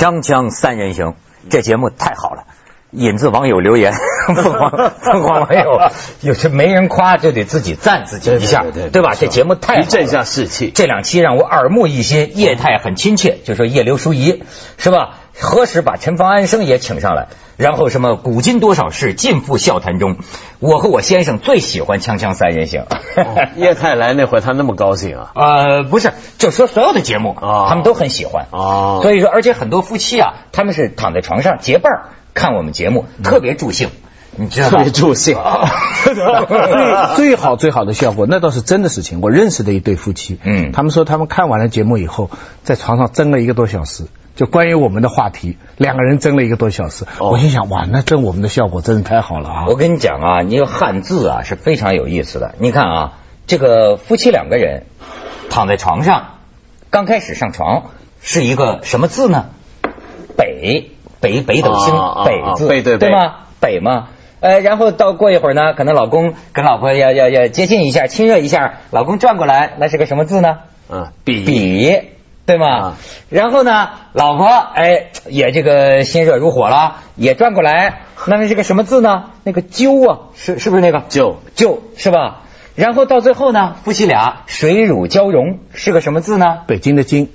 锵锵三人行，这节目太好了。引自网友留言，凤凰凤凰网友 有些没人夸就得自己赞自己一下，对对对对吧？这节目太好了一振下士气这两期让我耳目一新，业态很亲切，就说叶刘淑仪是吧？何时把陈方安生也请上来？然后什么古今多少事，尽付笑谈中。我和我先生最喜欢《锵锵三人行》叶太来那回他那么高兴啊？呃，不是，就说所有的节目，哦他们都很喜欢。哦所以说，而且很多夫妻啊，他们是躺在床上结伴儿看我们节目，特别助兴，你知道吧？特别助兴。最 最好最好的效果，那倒是真的事情。我认识的一对夫妻，嗯他们说他们看完了节目以后，在床上争了一个多小时，就关于我们的话题，两个人争了一个多小时。哦我心想，哇，那争我们的效果真是太好了啊！我跟你讲啊，你有汉字啊是非常有意思的。你看啊，这个夫妻两个人躺在床上，刚开始上床是一个什么字呢？北北北斗星、北字，对吗？北嘛。呃，然后到过一会儿呢，可能老公跟老婆要要要接近一下，亲热一下，老公转过来，那是个什么字呢？嗯，比比，对吗？啊然后呢，老婆哎也这个心热如火了，也转过来，那么是个什么字呢？那个鸠啊，是是不是那个鸠鸠是吧？然后到最后呢，夫妻俩水乳交融，是个什么字呢？北京的京，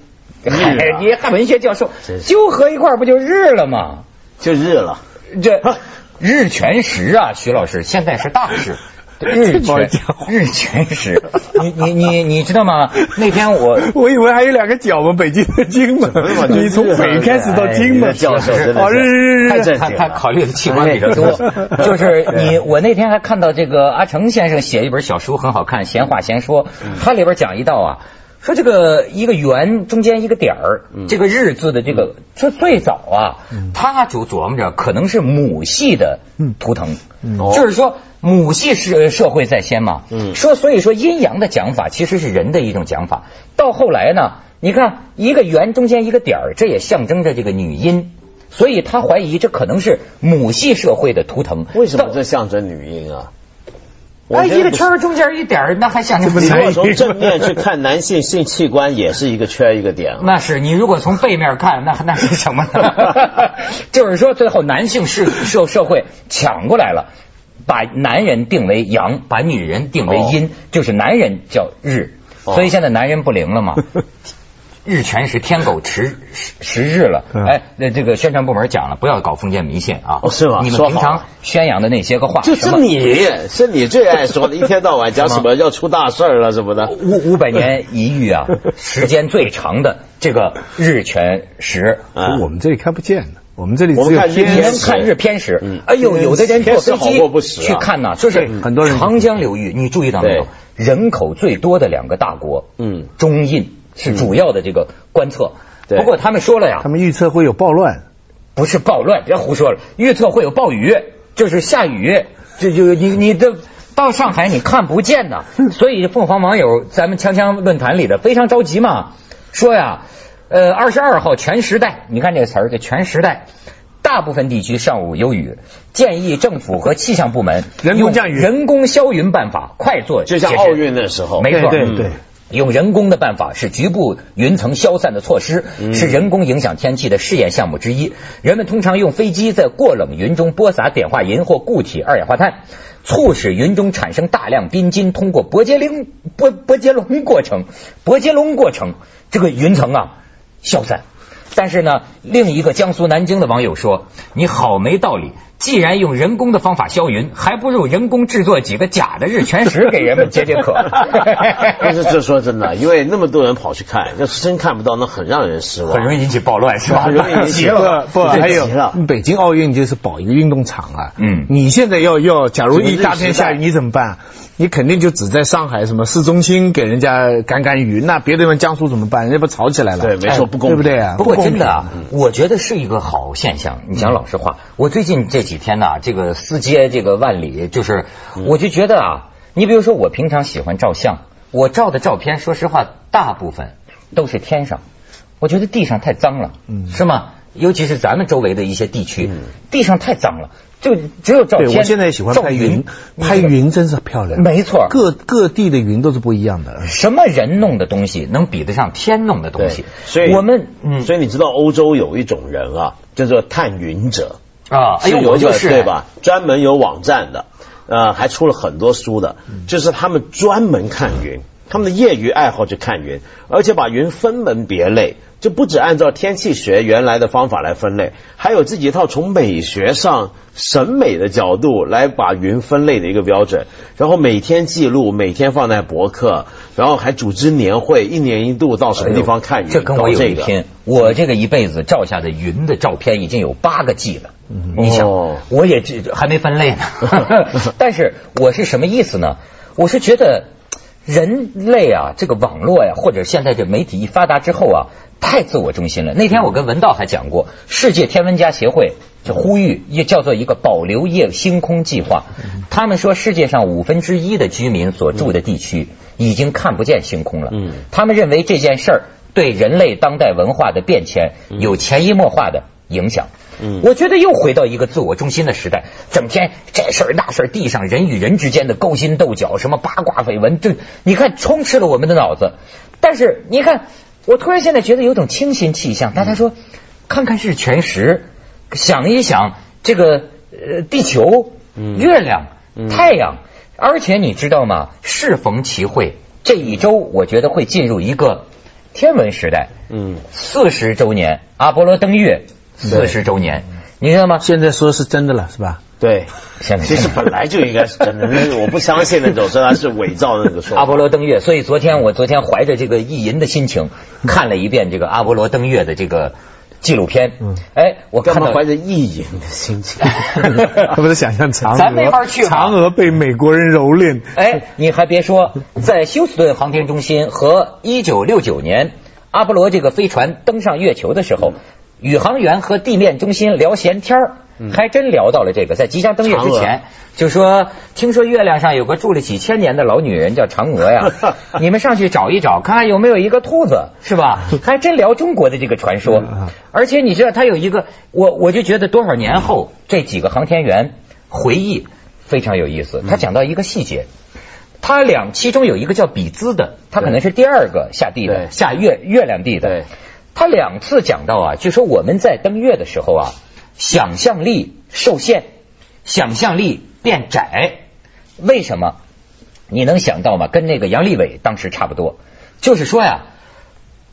汉文学教授鸠合一块不就日了吗？就日了。这日全食啊，徐老师，现在是大事。日全日全食，你你你你知道吗？那天我 我以为还有两个角嘛，北京的京嘛，你从北开始到京嘛，哎教授他他正经了。考虑的器官比较多，就是你我那天还看到这个阿成先生写一本小书很好看，《闲话闲说》，他里边讲一道啊，说这个一个圆中间一个点儿，这个日字的这个，说最早啊，他就琢磨着可能是母系的图腾，就是说。母系社社会在先嘛，嗯。说所以说阴阳的讲法其实是人的一种讲法。到后来呢，你看一个圆中间一个点儿，这也象征着这个女阴，所以他怀疑这可能是母系社会的图腾。为什么这象征女婴啊？我一个圈中间一点儿，那还象征你如男果从正面去看男性性器官，也是一个圈一个点啊。那是你如果从背面看，那那是什么呢？就是说，最后男性是社社会抢过来了，把男人定为阳，把女人定为阴，就是男人叫日，哦所以现在男人不灵了嘛。日全食，天狗食食食日了。嗯哎，那这个宣传部门讲了，不要搞封建迷信啊。哦是吗你们平常宣扬的那些个话，就是你，是你最爱说的，一天到晚讲什么 要出大事了什么的。五五百年一遇啊，时间最长的这个日全食。啊我们这里看不见的，我们这里只有天看日偏食嗯？哎呦，有的人坐飞机去看呐，就是很多人长江流域，你注意到没有？人口最多的两个大国，嗯中印是主要的这个观测。不过他们说了呀他，们预测会有暴乱。不是暴乱，别胡说了，预测会有暴雨，就是下雨，这就你你的。到上海你看不见呐，所以凤凰网友咱们锵锵论坛里的非常着急嘛，说呀，呃，二十二号全时代，你看这个词儿，这全时代，大部分地区上午有雨，建议政府和气象部门人工降雨人工消云办法快做就像奥运的时候，没错，对对对用人工的办法是局部云层消散的措施，是人工影响天气的试验项目之一。人们通常用飞机在过冷云中播撒碘化银或固体二氧化碳，促使云中产生大量冰晶，通过伯杰林伯伯杰龙过程，伯杰龙过程，这个云层啊消散。但是呢，另一个江苏南京的网友说：“你好没道理，既然用人工的方法消云，还不如人工制作几个假的日全食给人们解解渴。”但是这说真的，因为那么多人跑去看，要是真看不到，那很让人失望。很容易引起暴乱，是吧？很容易引起 不不，还有北京奥运就是保一个运动场啊。嗯你现在要要，假如一大天下雨，你怎么办？你肯定就只在上海什么市中心给人家赶赶鱼，那别的地方江苏怎么办？人家不吵起来了？对没错哎不公平对不对啊？不过真的啊，我觉得是一个好现象。你讲老实话，我最近这几天呢、这个四街这个万里，就是我就觉得啊，你比如说我平常喜欢照相，我照的照片，说实话，大部分都是天上，我觉得地上太脏了，是吗？尤其是咱们周围的一些地区，地上太脏了。就只有照对，我现在也喜欢照拍云，你拍云真是漂亮。没错各各地的云都是不一样的。什么人弄的东西能比得上天弄的东西？所以我们嗯所以你知道欧洲有一种人啊，叫做探云者，啊，哎呦，有一个我就是对？吧？专门有网站的，呃，还出了很多书的，就是他们专门看云，他们的业余爱好就看云，而且把云分门别类，就不只按照天气学原来的方法来分类，还有自己一套从美学上审美的角度来把云分类的一个标准，然后每天记录，每天放在博客，然后还组织年会，一年一度到什么地方看云，这跟我有一拼。我这个一辈子照下的云的照片已经有八个 G 了。你想哦，我也这还没分类呢。但是我是什么意思呢？我是觉得人类啊，这个网络呀，或者现在这媒体一发达之后啊，太自我中心了。那天我跟文道还讲过，世界天文家协会就呼吁，也叫做一个保留夜星空计划。他们说，世界上五分之一的居民所住的地区已经看不见星空了。嗯他们认为这件事儿对人类当代文化的变迁有潜移默化的影响。嗯我觉得又回到一个自我中心的时代，整天这事儿那事儿，地上人与人之间的勾心斗角，什么八卦绯闻，这你看充斥了我们的脑子。但是你看，我突然现在觉得有种清新气象。大家说，看看日全食，想一想这个呃地球、嗯月亮、嗯太阳，而且你知道吗？适逢其会，这一周我觉得会进入一个天文时代。嗯，四十周年，阿波罗登月四十周年，你知道吗？现在说是真的了，是吧？对。现在其实本来就应该是真的，但是我不相信那种说他是伪造的那个说法。阿波罗登月，所以昨天我昨天怀着这个意淫的心情看了一遍这个阿波罗登月的这个纪录片。嗯哎，我看到干嘛怀着意淫的心情？他不是想象嫦娥，咱没法去嫦娥被美国人蹂躏。哎，你还别说，在休斯顿航天中心和一九六九年阿波罗这个飞船登上月球的时候，宇航员和地面中心聊闲天儿还真聊到了这个，在即将登月之前，就说听说月亮上有个住了几千年的老女人叫嫦娥呀，你们上去找一找，看看有没有一个兔子，是吧？还真聊中国的这个传说嗯，而且你知道他有一个，我我就觉得多少年后这几个航天员回忆非常有意思，他讲到一个细节。他俩其中有一个叫比兹的，他可能是第二个下地的，下月月亮地的对。他两次讲到啊，就说我们在登月的时候啊，想象力受限，想象力变窄。为什么？你能想到吗？跟那个杨利伟当时差不多，就是说呀，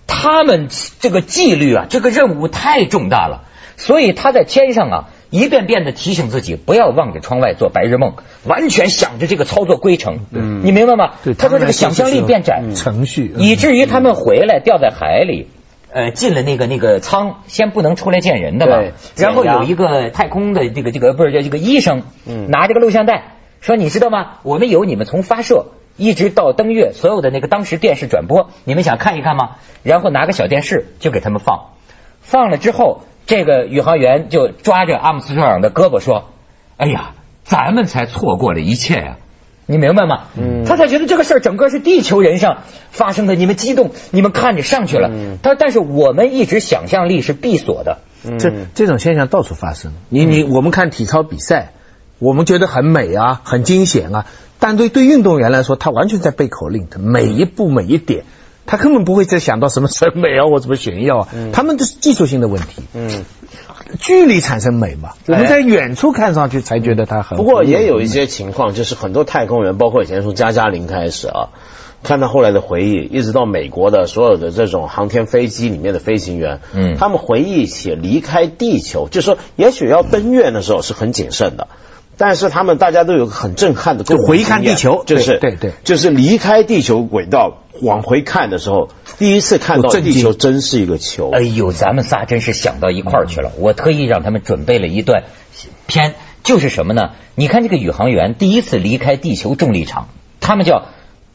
他们这个纪律啊，这个任务太重大了，所以他在天上啊，一遍遍的提醒自己不要望着窗外做白日梦，完全想着这个操作规程。嗯你明白吗？对他说这个想象力变窄，程序，以至于他们回来掉在海里。呃，进了那个那个舱，先不能出来见人的吧。然后有一个太空的这个这个不是叫这个医生，嗯拿着个录像带说：“你知道吗？我们有你们从发射一直到登月所有的那个当时电视转播，你们想看一看吗？”然后拿个小电视就给他们放，放了之后，这个宇航员就抓着阿姆斯特朗的胳膊说：“哎呀，咱们才错过了一切呀、你明白吗？嗯他才觉得这个事儿整个是地球人上发生的，你们激动，你们看着上去了。嗯他但是我们一直想象力是闭锁的。这嗯这种现象到处发生。你你我们看体操比赛，我们觉得很美啊，很惊险啊，但对对运动员来说，他完全在背口令，他每一步每一点，他根本不会再想到什么审美啊我怎么炫耀啊，他们这是技术性的问题，嗯，距离产生美嘛，我们在远处看上去才觉得它很。不过也有一些情况，就是很多太空人，包括以前从加加林开始啊，看到后来的回忆，一直到美国的所有的这种航天飞机里面的飞行员，嗯他们回忆起离开地球，就说也许要登月的时候是很谨慎的。但是他们大家都有个很震撼的就回看地球就是对对对就是离开地球轨道往回看的时候，第一次看到有震惊地球真是一个球。哎呦，咱们仨真是想到一块儿去了。我特意让他们准备了一段片，就是什么呢？你看这个宇航员第一次离开地球重力场，他们叫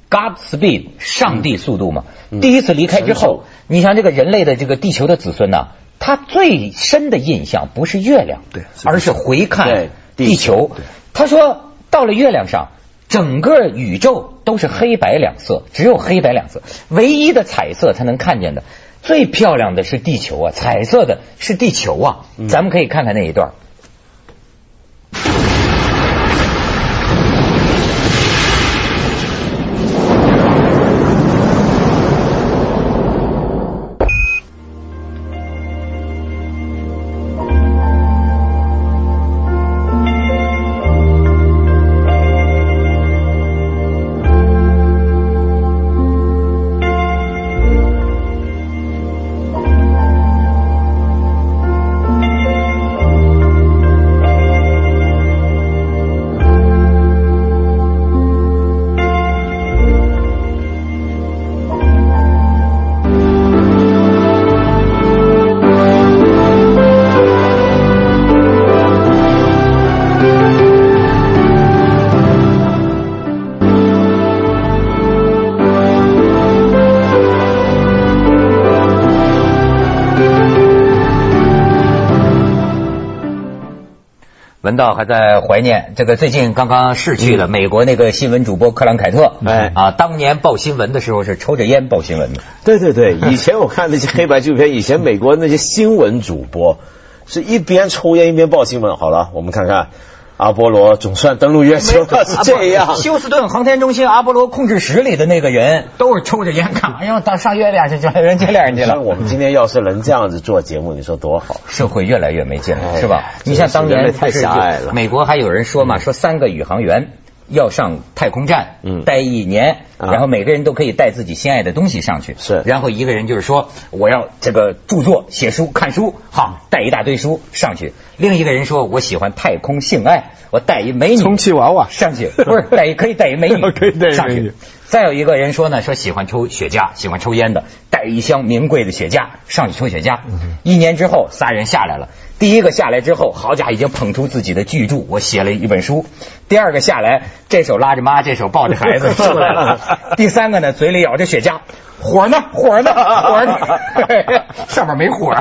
God Speed，上帝速度嘛。第一次离开之后，你像这个人类的这个地球的子孙呐、他最深的印象不是月亮，对是而是回看对地地球。他说到了月亮上。整个宇宙都是黑白两色，只有黑白两色，唯一的彩色他能看见的，最漂亮的是地球啊，彩色的是地球啊。咱们可以看看那一段。文道还在怀念这个最近刚刚逝去的美国那个新闻主播克兰凯特，哎。啊，当年报新闻的时候是抽着烟报新闻的，对对对，以前我看那些黑白纪录片，以前美国那些新闻主播是一边抽烟一边报新闻。好了，我们看看阿波罗总算登陆月球了，是这样。休斯顿航天中心阿波罗控制室里的那个人都是抽着烟干嘛？要到上月亮去，人接亮去了。像我们今天要是能这样子做节目，你说多好？社会越来越没劲了，哎是吧？你像当年太狭隘了美国还有人说嘛，说三个宇航员要上太空站，嗯。待一年，啊。然后每个人都可以带自己心爱的东西上去，是。然后一个人就是说我要这个著作、写书、看书，好，带一大堆书上去；另一个人说我喜欢太空性爱，我带一美女。充气娃娃。上去，不是带一可以带一美女 可以带一上美女。去。再有一个人说呢，说喜欢抽雪茄，喜欢抽烟的，带一箱名贵的雪茄上去抽雪茄。一年之后，仨人下来了。第一个下来之后，好家伙，已经捧出自己的巨著，我写了一本书。第二个下来，这手拉着妈，这手抱着孩子出来了。第三个呢，嘴里咬着雪茄，火呢，火呢，火呢，上面没火。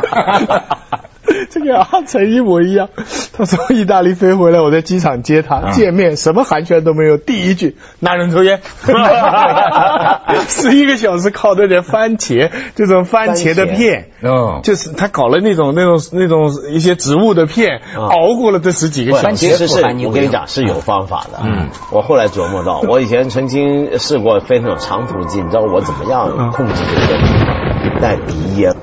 这个阿成一模一样。他从意大利飞回来，我在机场接他，嗯见面什么寒暄都没有，第一句男人抽烟，十一个小时靠的点番茄，这种番茄的片，哦就是他搞了那种那种那种一些植物的片，熬过了这十几个小番时。茄其实是我跟你讲是有方法的。嗯，我后来琢磨到，我以前曾经试过飞那种长途机，你知道我怎么样控制这个？带鼻烟，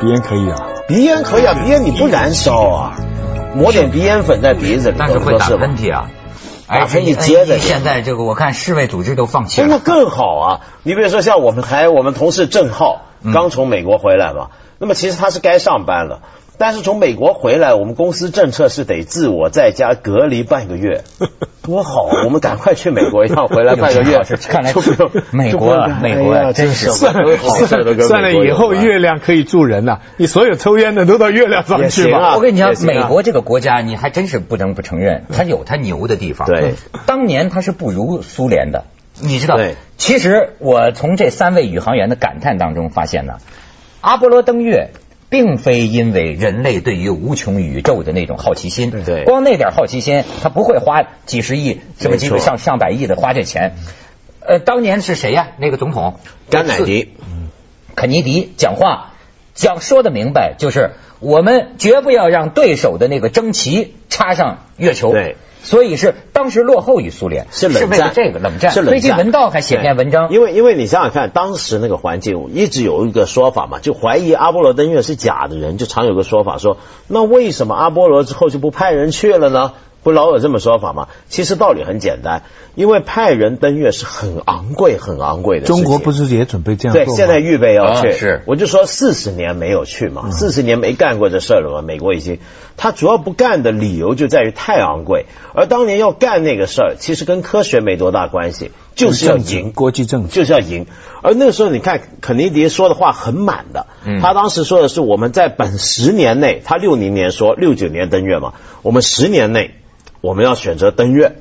鼻烟可以啊，鼻烟可以啊，鼻烟你不燃烧啊，抹点鼻烟粉在鼻子但是会打喷嚏啊。打喷嚏哎接着哎现在这个我看世卫组织都放弃了。那更好啊！你比如说像我们还我们同事郑浩刚从美国回来嘛，那么其实他是该上班了。但是从美国回来，我们公司政策是得自我在家隔离半个月，多好啊！我们赶快去美国一趟，回来半个月，看来美国美国真是什么都好事都跟美国算了，以后月亮可以住人了，你所有抽烟的都到月亮上去吧。我跟你讲美国这个国家，你还真是不能不承认，它有它牛的地方。对，当年它是不如苏联的，你知道对？其实我从这三位宇航员的感叹当中发现呢，阿波罗登月。并非因为人类对于无穷宇宙的那种好奇心，对。对。光那点好奇心，他不会花几十亿、什么几上上百亿的花这钱。呃，当年是谁呀、那个总统？甘乃迪，肯尼迪讲话讲说的明白，就是我们绝不要让对手的那个争旗插上月球。对。所以是当时落后于苏联，是冷战，为了这个冷战。是冷战。最近文道还写篇文章，因为因为你想想看，当时那个环境一直有一个说法嘛，就怀疑阿波罗登月是假的人，就常有个说法说，那为什么阿波罗之后就不派人去了呢？不老有这么说法吗？其实道理很简单，因为派人登月是很昂贵、很昂贵的。中国不是也准备这样对，做吗？现在预备要去，啊是我就说四十年没有去嘛，四十年没干过这事儿了嘛。美国已经，他主要不干的理由就在于太昂贵，而当年要干那个事儿，其实跟科学没多大关系，就是要赢，国际政治就是要赢。而那个时候，你看肯尼迪说的话很满的，嗯他当时说的是我们在本十年内，他六零年说六九年登月嘛，我们十年内我们要选择登月。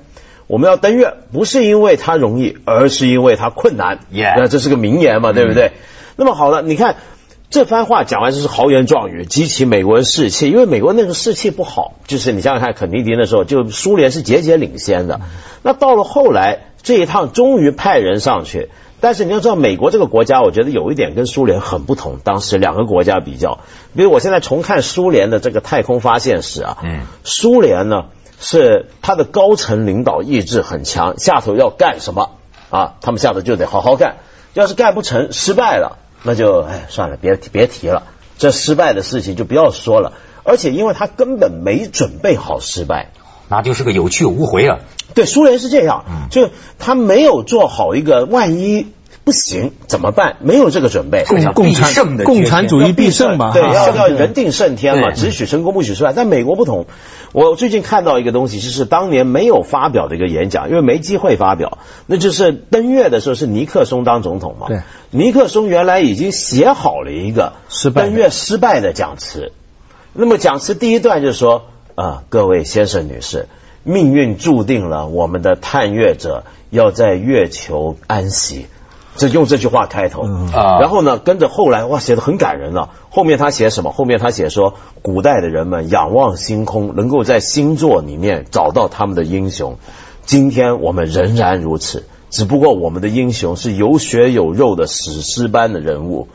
我们要登月，不是因为它容易，而是因为它困难。那这是个名言嘛，对不对？那么好了，你看这番话讲完就是豪言壮语，激起美国人士气，因为美国那个士气不好，就是你想想看，肯尼迪那时候就苏联是节节领先的，那到了后来这一趟终于派人上去。但是你要知道，美国这个国家，我觉得有一点跟苏联很不同。当时两个国家比较，比如我现在重看苏联的这个太空发现史啊，嗯，苏联呢是它的高层领导意志很强，下头要干什么啊，他们下头就得好好干。要是干不成，失败了，那就哎算了，别别提了，这失败的事情就不要说了。而且因为他根本没准备好失败，那就是个有去无回啊。对，苏联是这样，就他没有做好一个万一不行怎么办，没有这个准备。共共必胜的产共产主义必胜嘛，对，要要人定胜天嘛，只许成功不许失败。但美国不同，我最近看到一个东西，就是当年没有发表的一个演讲，因为没机会发表，那就是登月的时候是尼克松当总统嘛。对，尼克松原来已经写好了一个失败登月失败的讲词。那么讲词第一段就是说啊、各位先生女士，命运注定了我们的探月者要在月球安息。这用这句话开头啊然后呢，跟着后来哇写的很感人了。后面他写什么？后面他写说，古代的人们仰望星空，能够在星座里面找到他们的英雄。今天我们仍然如此，只不过我们的英雄是有血有肉的史诗般的人物。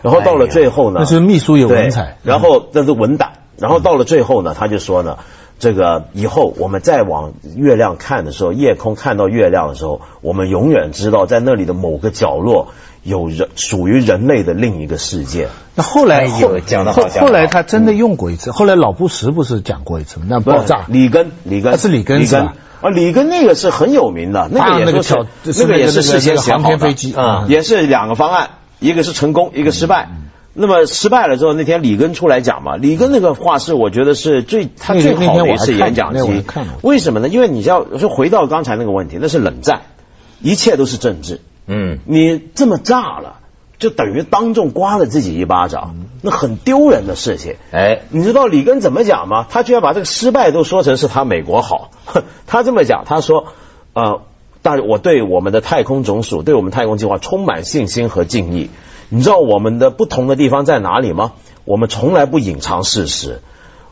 然后到了最后呢，那是秘书有文采，然后那是文胆，然后到了最后呢，他就说呢，这个以后我们再往月亮看的时候，夜空看到月亮的时候，我们永远知道在那里的某个角落有人属于人类的另一个世界。那后来哎呦后讲的好后讲得好。后来他真的用过一次，后来老布什不是讲过一次吗？那爆炸，里根，里根。啊是里根是吧？啊，里根那个是很有名的，那个个也是是那个也是那个事先想好的。那个航天飞机啊也是两个方案，一个是成功，一个失败。那么失败了之后，那天里根出来讲嘛，里根那个话是我觉得是最他最好的一次演讲机。为什么呢？因为你要就回到刚才那个问题，那是冷战，一切都是政治。嗯，你这么炸了，就等于当众刮了自己一巴掌，那很丢人的事情。哎，你知道里根怎么讲吗？他居然把这个失败都说成是他美国好。他这么讲，他说：“呃，但我对我们的太空总署，对我们太空计划充满信心和敬意。你知道我们的不同的地方在哪里吗？我们从来不隐藏事实，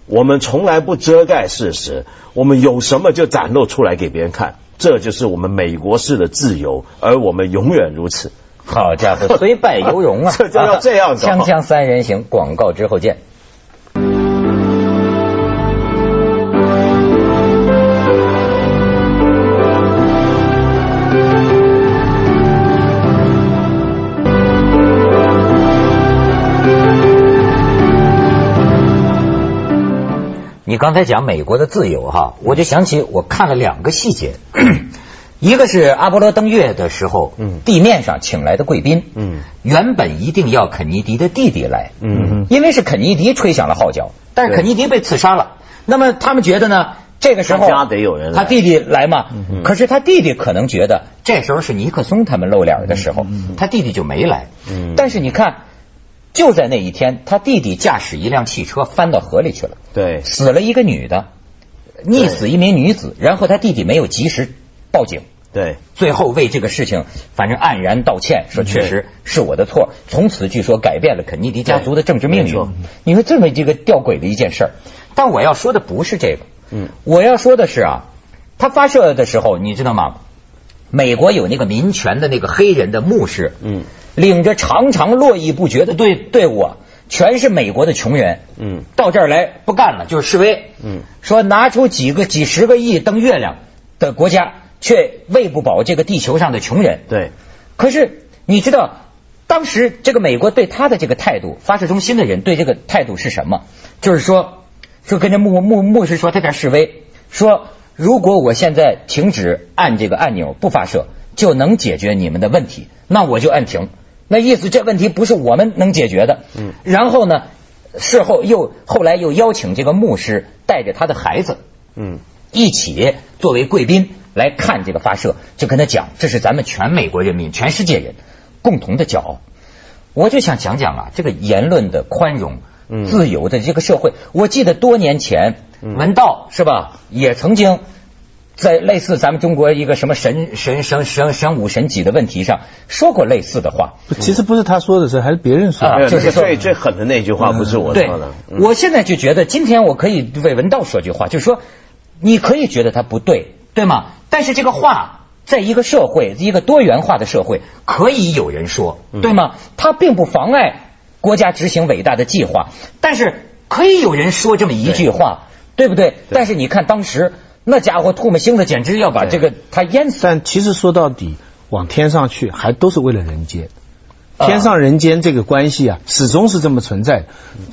我们从来不遮盖事实，我们有什么就展露出来给别人看。这就是我们美国式的自由，而我们永远如此。好家伙，虽败犹荣啊！这就要这样子锵锵三人行，广告之后见。你刚才讲美国的自由哈，我就想起我看了两个细节，一个是阿波罗登月的时候，嗯地面上请来的贵宾，嗯原本一定要肯尼迪的弟弟来，嗯因为是肯尼迪吹响了号角，但是肯尼迪被刺杀了，那么他们觉得呢，这个时候他家得有人来他弟弟来嘛，嗯可是他弟弟可能觉得这时候是尼克松他们露脸的时候，他弟弟就没来，嗯但是你看。就在那一天，他弟弟驾驶一辆汽车翻到河里去了，对，死了一个女的，溺死一名女子，然后他弟弟没有及时报警，对，最后为这个事情反正黯然道歉，说确实是我的错，从此据说改变了肯尼迪家族的政治命运。你说这么一个吊诡的一件事儿，但我要说的不是这个，嗯，我要说的是啊，他发射的时候你知道吗？美国有那个民权的那个黑人的牧师，嗯，领着长长络绎不绝的队队伍啊，全是美国的穷人，嗯，到这儿来不干了，就是示威，嗯，说拿出几个几十个亿登月亮的国家，却喂不饱这个地球上的穷人。对，可是你知道，当时这个美国对他的这个态度，发射中心的人对这个态度是什么？就是说，就跟这牧牧牧师说，他在示威，说如果我现在停止按这个按钮不发射，就能解决你们的问题，那我就按停。那意思这问题不是我们能解决的。嗯然后呢，事后又后来又邀请这个牧师带着他的孩子，嗯，一起作为贵宾来看这个发射，就跟他讲，这是咱们全美国人民、全世界人共同的骄傲。我就想讲讲啊，这个言论的宽容、嗯自由的这个社会。我记得多年前，嗯文道是吧，也曾经在类似咱们中国一个什么神神神神神武神己的问题上说过类似的话。其实不是他说的是，还是别人说的。啊就是说最最狠的那句话不是我对说的，，嗯我现在就觉得今天我可以为文道说句话，就是说，你可以觉得他不对，对吗？但是这个话。在一个社会，一个多元化的社会，可以有人说，对吗？它并不妨碍国家执行伟大的计划，但是可以有人说这么一句话，对不对？但是你看当时那家伙唾沫星子，简直要把这个他淹死。但其实说到底，往天上去还都是为了人间。啊天上人间这个关系啊，始终是这么存在的。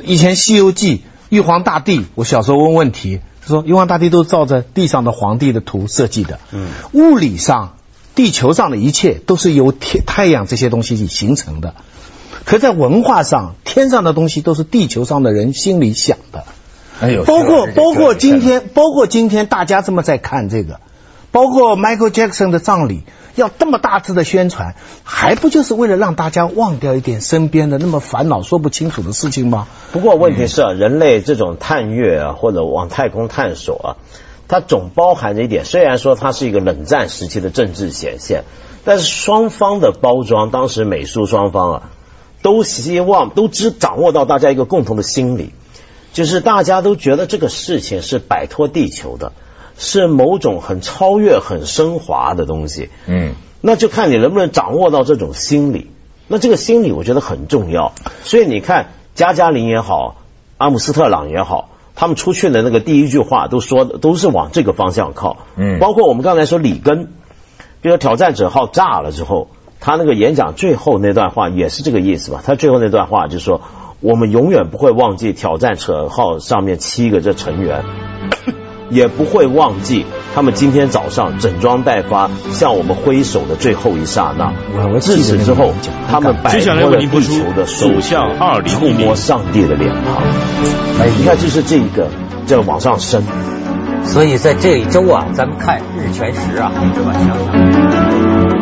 以前《西游记》玉皇大帝，我小时候问问题，他说玉皇大帝都照着地上的皇帝的图设计的。嗯，物理上，地球上的一切都是由天太阳这些东西形成的。可在文化上，天上的东西都是地球上的人心里想的。哎呦包括包括今天，包括今天大家这么在看这个，包括 Michael Jackson 的葬礼，要这么大致的宣传，还不就是为了让大家忘掉一点身边的那么烦恼说不清楚的事情吗？不过问题是啊，人类这种探月啊，或者往太空探索啊，它总包含着一点，虽然说它是一个冷战时期的政治显现，但是双方的包装，当时美苏双方啊，都希望都只掌握到大家一个共同的心理，就是大家都觉得这个事情是摆脱地球的，是某种很超越、很升华的东西。嗯，那就看你能不能掌握到这种心理。那这个心理我觉得很重要。所以你看，加加林也好，阿姆斯特朗也好，他们出去的那个第一句话都说的都是往这个方向靠。嗯包括我们刚才说里根，比如挑战者号炸了之后，他那个演讲最后那段话也是这个意思吧？他最后那段话就说：“我们永远不会忘记挑战者号上面七个这成员。”也不会忘记他们今天早上整装待发向我们挥手的最后一刹那自此之后他们摆接下来脱了地球的束走向缚，2010触摸上帝的脸庞。哎，你看，就是这一个，在往上升。所以在这一周啊，咱们看日全食啊，这么想想。